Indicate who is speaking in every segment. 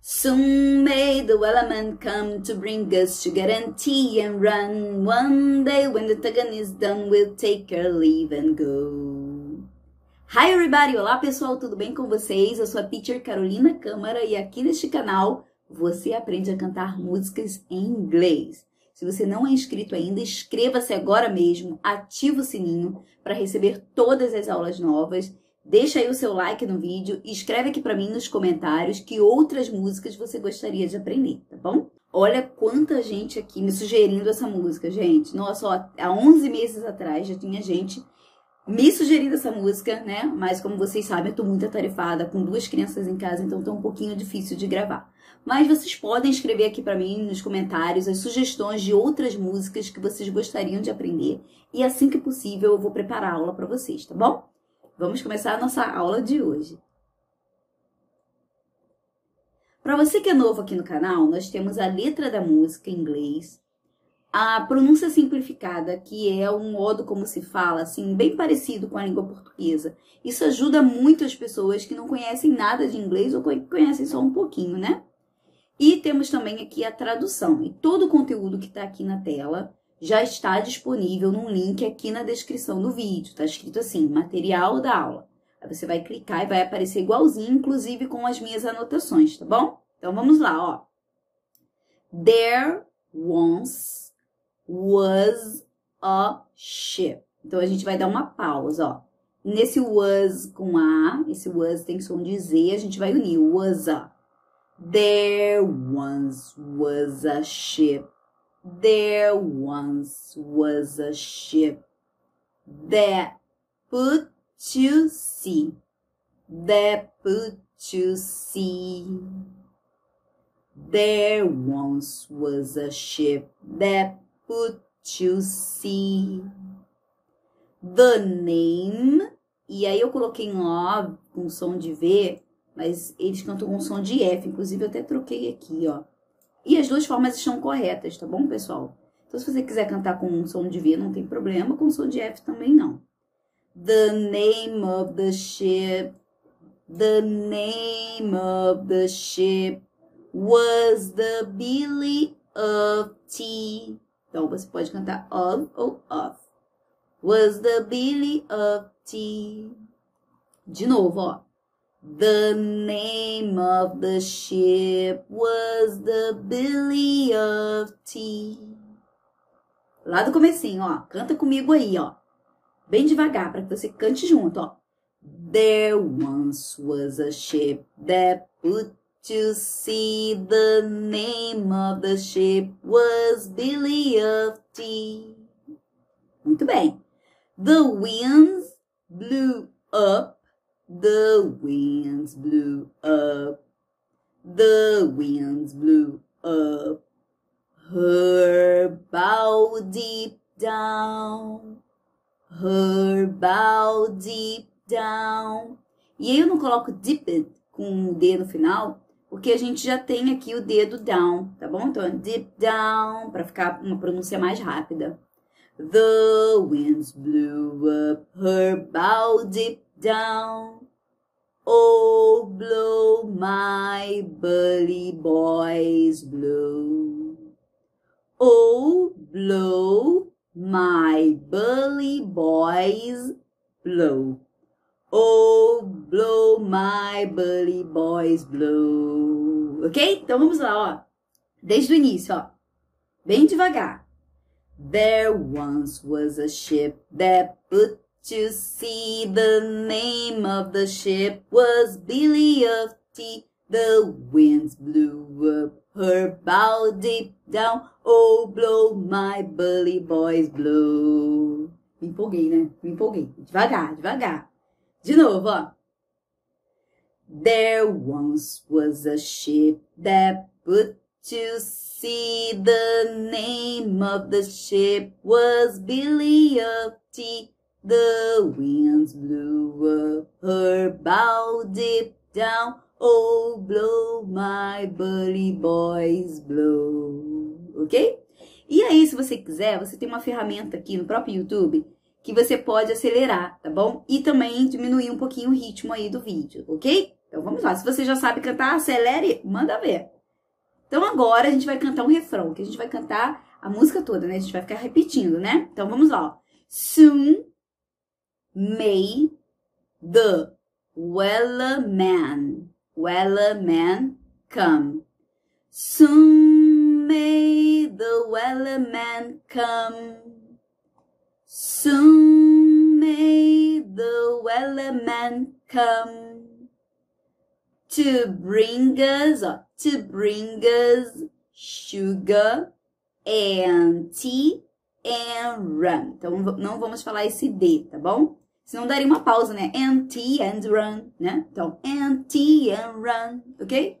Speaker 1: Soon may the come to bring us sugar and tea and run. One day when the tugging is done, we'll take our leave and go. Hi everybody! Olá pessoal, tudo bem com vocês? Eu sou a teacher Carolina Câmara e aqui neste canal você aprende a cantar músicas em inglês. Se você não é inscrito ainda, inscreva-se agora mesmo, ativa o sininho para receber todas as aulas novas Deixa aí o seu like no vídeo e escreve aqui para mim nos comentários que outras músicas você gostaria de aprender, tá bom? Olha quanta gente aqui me sugerindo essa música, gente. Nossa, ó, há 11 meses atrás já tinha gente me sugerindo essa música, né? Mas como vocês sabem, eu tô muito atarefada com duas crianças em casa, então tá um pouquinho difícil de gravar. Mas vocês podem escrever aqui para mim nos comentários as sugestões de outras músicas que vocês gostariam de aprender e assim que possível eu vou preparar a aula para vocês, tá bom? Vamos começar a nossa aula de hoje. Para você que é novo aqui no canal, nós temos a letra da música em inglês, a pronúncia simplificada, que é um modo como se fala, assim, bem parecido com a língua portuguesa. Isso ajuda muito as pessoas que não conhecem nada de inglês ou conhecem só um pouquinho, né? E temos também aqui a tradução. E todo o conteúdo que está aqui na tela já está disponível num link aqui na descrição do vídeo. Está escrito assim, material da aula. Aí você vai clicar e vai aparecer igualzinho, inclusive com as minhas anotações, tá bom? Então vamos lá, ó. There once was a ship. Então a gente vai dar uma pausa, ó. Nesse was com A, esse was tem som de Z, a gente vai unir was a. There once was a ship There once was a ship that put to sea, that put to sea. There once was a ship that put to sea. The name, e aí eu coloquei um O com som de V, mas eles cantam com som de F, inclusive eu até troquei aqui, ó. E as duas formas estão corretas, tá bom, pessoal? Então, se você quiser cantar com um som de V, não tem problema, com som de F também não. The name of the ship, the name of the ship was the Billy of Tea. Então, você pode cantar of ou of. Was the Billy of Tea. De novo, ó. The name of the ship was the Billy of Tea. Lá do comecinho, ó. Canta comigo aí, ó. Bem devagar, para que você cante junto, ó. There once was a ship that put to sea. The name of the ship was Billy of Tea. Muito bem. The winds blew up The winds blew up, the winds blew up, her bow deep down, her bow deep down. E aí eu não coloco deep com o D no final, porque a gente já tem aqui o dedo down, tá bom? Então, deep down, para ficar uma pronúncia mais rápida. The winds blew up her bow deep down. Oh, blow my bully boys, blow. Oh, blow my bully boys, blow. Oh, blow my bully boys, blow. Ok? Então vamos lá, ó. Desde o início, ó. Bem devagar. There once was a ship that put to sea. The name of the ship was Billy of Tea. The winds blew up her bow deep down. Oh, blow my bully boys, blow. Me empolguei, né? Me empolguei. Devagar, devagar. De novo, ó. There once was a ship that put to sea. The name of the ship was Billy of Tea. The winds blew up her bow deep down. Oh, blow my bully boys, blow. Ok? E aí, se você quiser, você tem uma ferramenta aqui no próprio YouTube que você pode acelerar, tá bom? E também diminuir um pouquinho o ritmo aí do vídeo, ok? Então vamos lá. Se você já sabe cantar, acelere, manda ver. Então agora a gente vai cantar um refrão, que a gente vai cantar a música toda, né? A gente vai ficar repetindo, né? Então vamos lá. Soon may the weller man, weller man come. Soon may the weller man come. Soon may the weller man come to bring us, to bring us sugar and tea and rum. Então, não vamos falar esse D, tá bom? Senão daria uma pausa, né? Tea and run, né? Então, and tea and run, ok?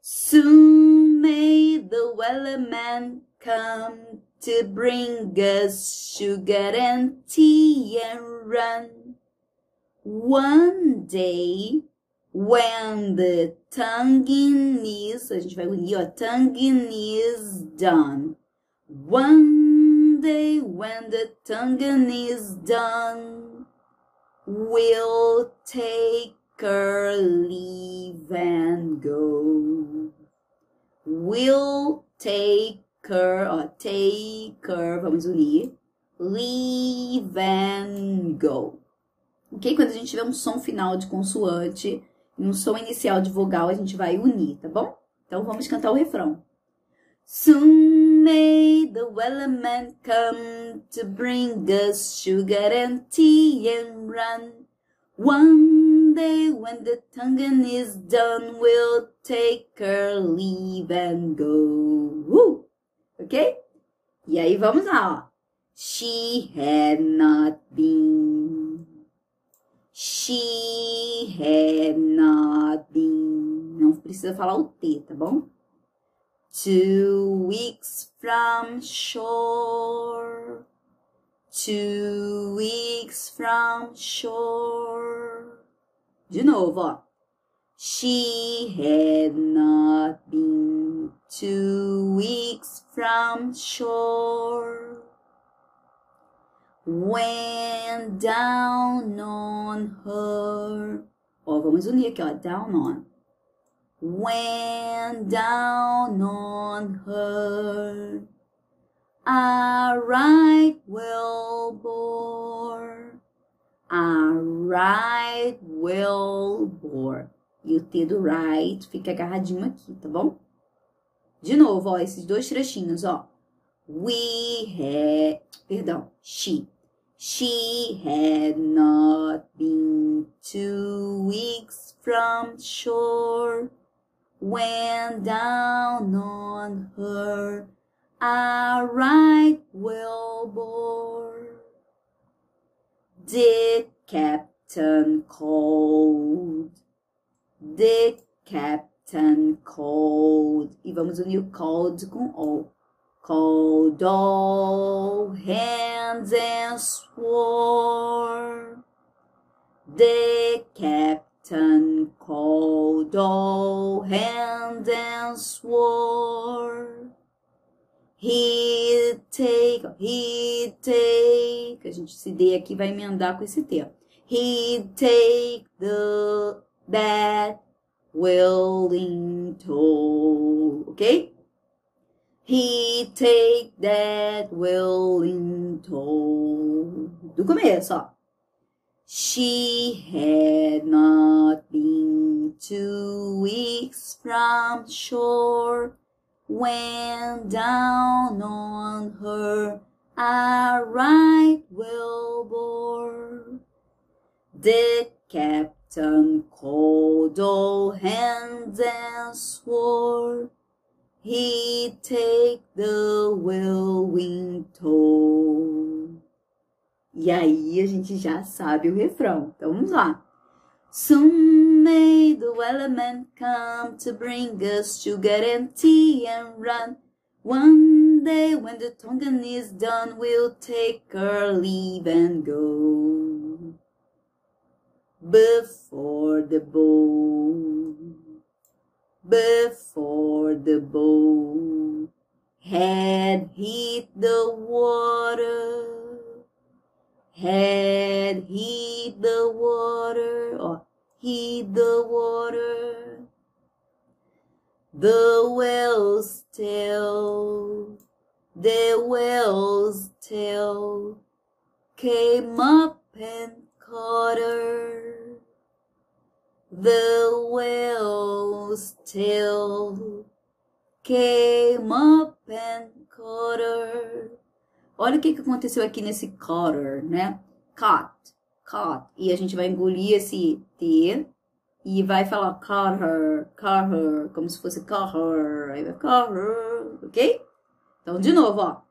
Speaker 1: Soon may the wellerman come to bring us sugar and tea and run. One day When the tonguing is, a gente vai unir, ó, tonguing is done. One day when the tonguing is done, we'll take our leave and go. We'll take her, ó, take her, vamos unir, leave and go. Ok? Quando a gente tiver um som final de consoante, no som inicial de vogal a gente vai unir, tá bom? Então vamos cantar o refrão. Soon may the wellerman come to bring us sugar and tea and run. One day when the tonguing is done, we'll take our leave and go. Uh! Ok? E aí vamos lá. She had not been She had not been. Não precisa falar o T, tá bom? Two weeks from shore. Two weeks from shore. De novo, ó. She had not been two weeks from shore. went down on her. Ó, vamos unir aqui, ó, down on. Went down on her. A right well bore. A right well bore. E o T do right fica agarradinho aqui, tá bom? De novo, ó, esses dois trechinhos, ó. We had, perdão, she. She had not been two weeks from shore when down on her a right whale bore. The captain called, the captain called, e vamos unir o called com all. Called all hands and swore. The captain called all hands and swore. He'd take, he'd take, a gente, esse D aqui vai emendar com esse T. He'd take the, that willing toll, ok? He take that willing toll. Do começo, ó. She had not been two weeks from shore when down on her a right whale bore. The captain called all hands and swore he'd take the whirlwind toll. E aí a gente já sabe o refrão. Então vamos lá. Soon may the wellerman come to bring us sugar and tea and run. One day when the tonguing is done, we'll take our leave and go. Before the boat before the boat had hit the water, had hit the water, or heed the water. The whale's tail, the whale's tail came up and caught her. The whale's tail came up and caught her. Olha o que, que aconteceu aqui nesse cutter, né? Caught, caught. E a gente vai engolir esse T e vai falar caught her, como se fosse caught her. Aí vai caught her, ok? Então, de novo, ó.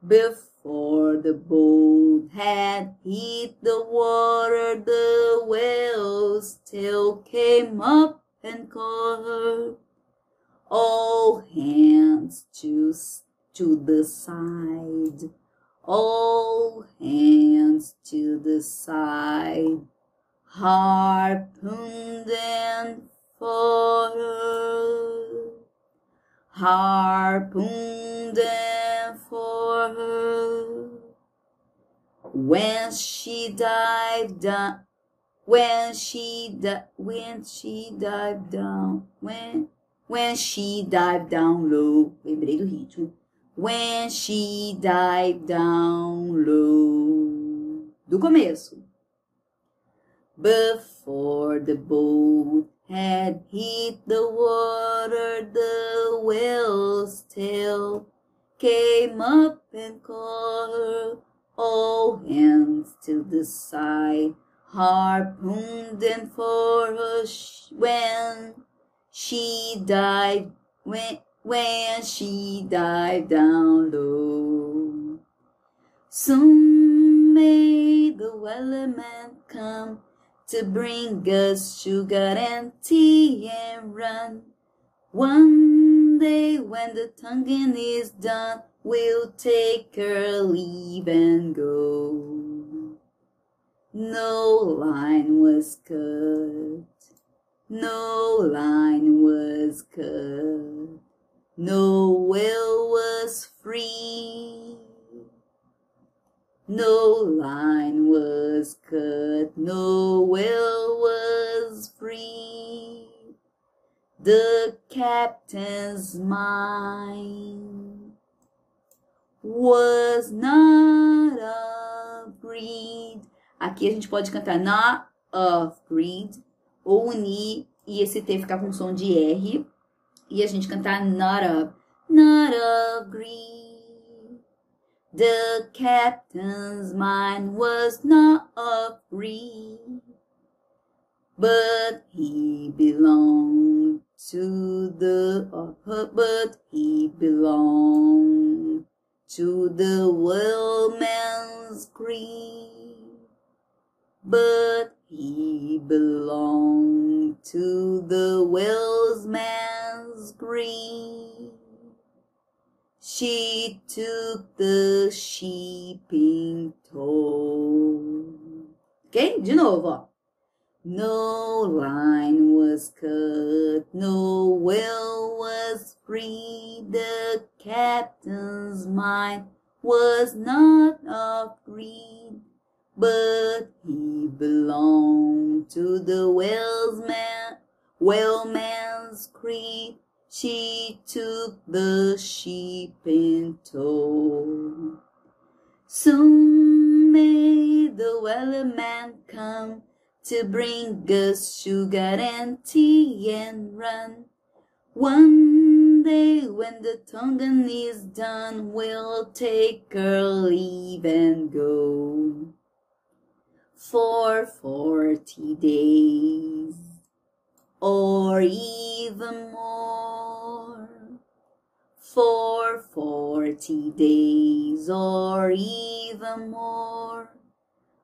Speaker 1: Before the boat had hit the water, the whale's tail came up and caught her. All hands to, to the side. All hands to the side. Harpooned and for her. Harpooned and for her. When she dived down, when she di- when she dived down, when when she dived down low. Lembrei do ritmo. When she dived down low. Do começo. Before the boat had hit the water, the whale's tail came up and caught her. All hands to the side, harpooned and for her when she dived when when she dived down low. Soon may the wellerman come to bring us sugar and tea and run. One day when the tonguing is done, we'll take our leave and go. No line was cut. No line was cut. No will was free. No line was cut. No will was free. The captain's mind was not of greed. Aqui a gente pode cantar not of greed ou unir e esse T ficar com som de R e a gente cantar not of, not of greed. The captain's mind was not of greed, but he belonged to the, uh, but he belonged to the whaleman's greed. But he belonged to the whaleman's greed. She took the sheep in tow. Ok? De novo. No line was cut, no whale was free. The captain's mind was not of greed, but he belonged to the whaleman's creed. She took the sheep in tow. Soon may the wellerman come to bring us sugar and tea and run. One day when the tonguing is done, we'll take our leave and go. For forty days, or even more. For forty days, or even more.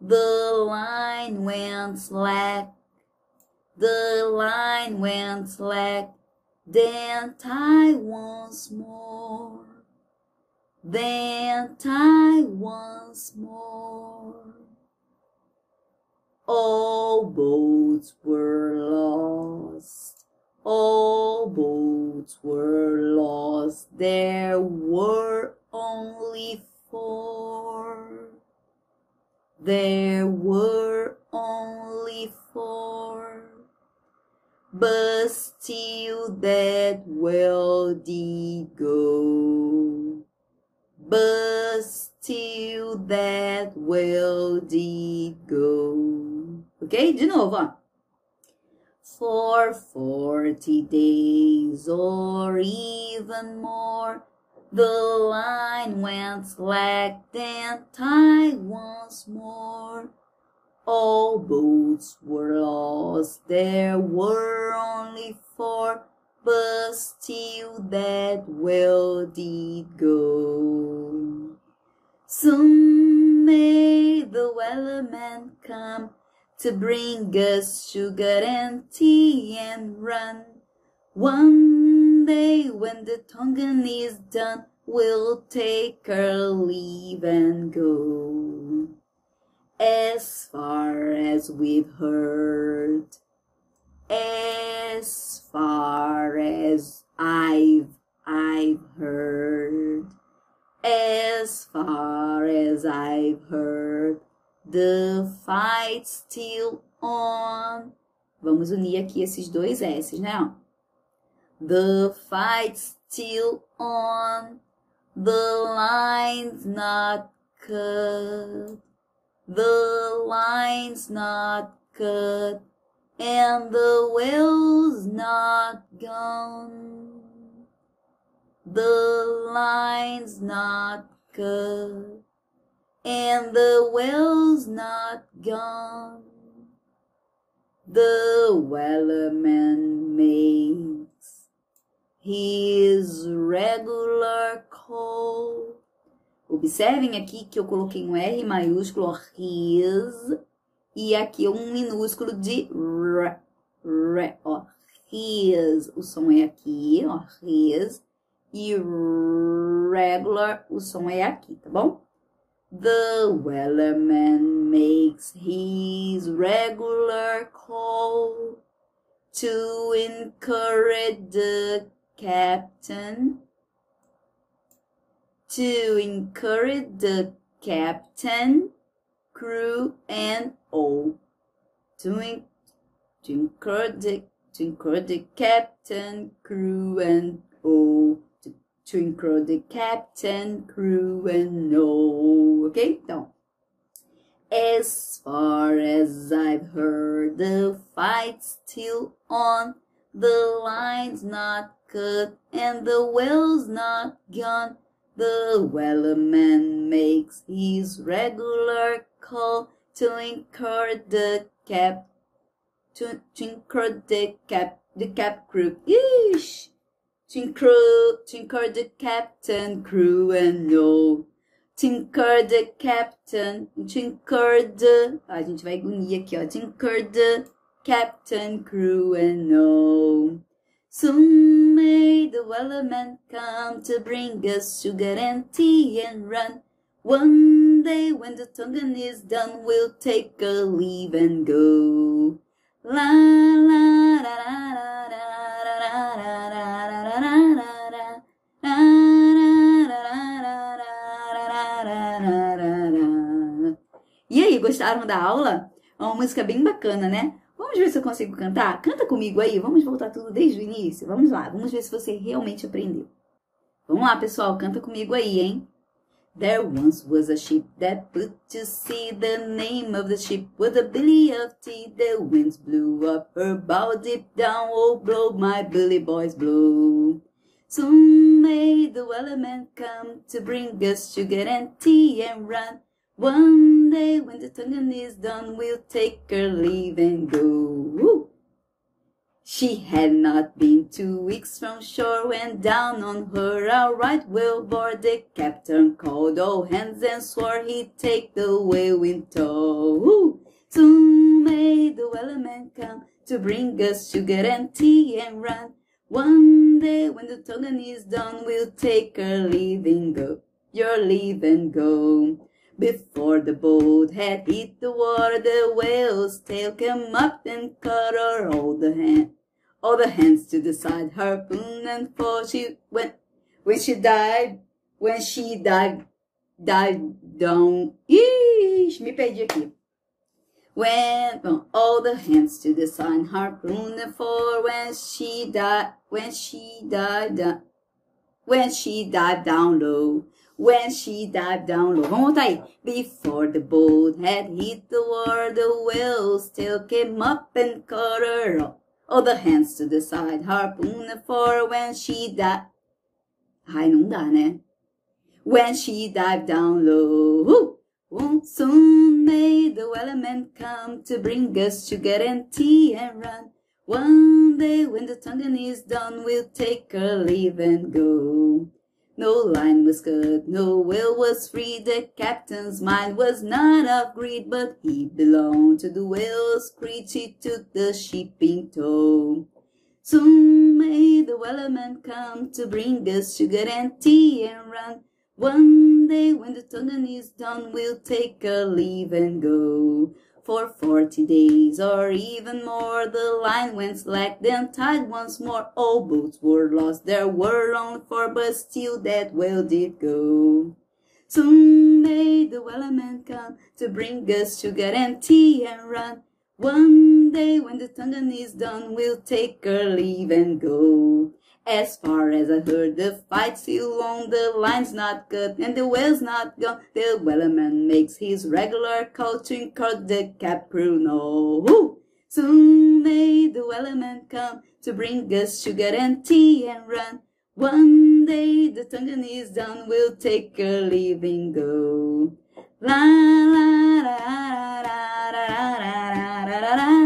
Speaker 1: The line went slack, the line went slack, then tie once more, then tie once more. All boats were lost, all boats were lost, there were only four. There were only four. but still that well did go. But still that well did go. Ok? De novo, ó. For forty days or even more, the line went slack, and tied once more. All boats were lost, there were only four, but still that well did go. Soon may the wellerman come to bring us sugar and tea and run. One day when the tonguing is done, we'll take our leave and go as far as we've heard, as far as I've I've heard, as far as I've heard, the Vamos unir aqui esses dois S's, né? The fight's still on, the line's not cut. the line's not cut and the well's not gone. The line's not cut and the well's not gone. The wellerman makes his regular call Observem aqui que eu coloquei um R maiúsculo, his, e aqui um minúsculo de r, r, ó, his, o som é aqui, ó, his, e regular, o som é aqui, tá bom? The wellerman makes his regular call to encourage the captain to encourage the captain, crew, and all. To, to encourage the, to encourage the captain, crew, and all. To, include the captain, crew, and all. Ok? Então, as far as I've heard, the fight's still on. The line's not cut and the well's not gone. The wellerman makes his regular call to encourage the cap to, to the cap the cap crew. Yeesh! To encourage the captain, crew, and. To encourage the captain, encourage the. A gente vai unir aqui, ó. Encourage the captain, crew, and all. Soon may the wellerman come to bring us sugar and tea and run. One day when the tonguing is done, we'll take a leave and go. La la la la la da gostaram da aula? É uma música bem bacana, né? Vamos ver se eu consigo cantar? Canta comigo aí, vamos voltar tudo desde o início. Vamos lá, vamos ver se você realmente aprendeu. Vamos lá, pessoal, canta comigo aí, hein? There once was a ship that put to sea. The name of the ship was a billy of tea. The winds blew up her bow deep down. Oh, blow, my billy boys, blow. Soon may the wellerman come to bring us sugar and tea and run. One day when the tonguing is done, we'll take her leave and go. Woo! She had not been two weeks from shore when down on her a right whale. The captain called all hands and swore he'd take the whale in tow. Soon may the wellerman come to bring us sugar and tea and run. One day when the tonguing is done, we'll take her leave and go. Your leave and go. Before the boat had hit the water, the whale's tail came up and cut her all the hand, all the hands to the side, harpoon and for she went when she died, when she died, died down. Ixi, me perdi aqui. When all the hands to the sun, harpoon and for when she died, when she died, when she dived down low. When she dived down low. Vamos voltar aí. Before the boat had hit the water, the whale still came up and caught her. All the hands to the side, harpoon for when she died. Ai, não dá, né? When she dived down low. Won't soon may the wellerman come to bring us sugar and tea and run. One day when the tonguing is done, we'll take our leave and go. No line was cut, no whale was free. The captain's mind was not of greed, but he belonged to the whale's creed. He took the ship in tow. Soon may the wellerman come to bring us sugar and tea and run. One day when the tonguing is done, we'll take our leave and go. For forty days or even more, the line went slack, then tied once more. All boats were lost, there were only four, but still that whale did go. Soon may the wellerman come to bring us sugar and tea and run. One day when the tonguing is done, we'll take our leave and go. As far as I heard, the fight's still on, the line's not cut, and the whale's not gone. The wellerman makes his regular call to encourage the cap crew. Soon may the wellerman come to bring us sugar and tea and run. One day the tonguing is done, we'll take leave and go. La la la la la la la la la la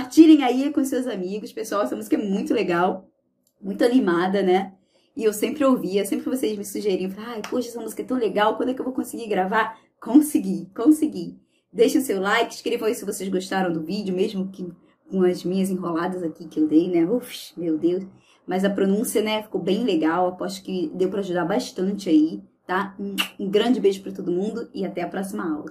Speaker 1: Compartilhem aí com seus amigos, pessoal. Essa música é muito legal, muito animada, né? E eu sempre ouvia, sempre que vocês me sugeriam, ai, poxa, essa música é tão legal, quando é que eu vou conseguir gravar? Consegui, consegui. Deixem o seu like, escrevam aí se vocês gostaram do vídeo, mesmo que com as minhas enroladas aqui que eu dei, né? Uf, meu Deus. Mas a pronúncia, né, ficou bem legal. Aposto que deu para ajudar bastante aí, tá? Um grande beijo para todo mundo e até a próxima aula.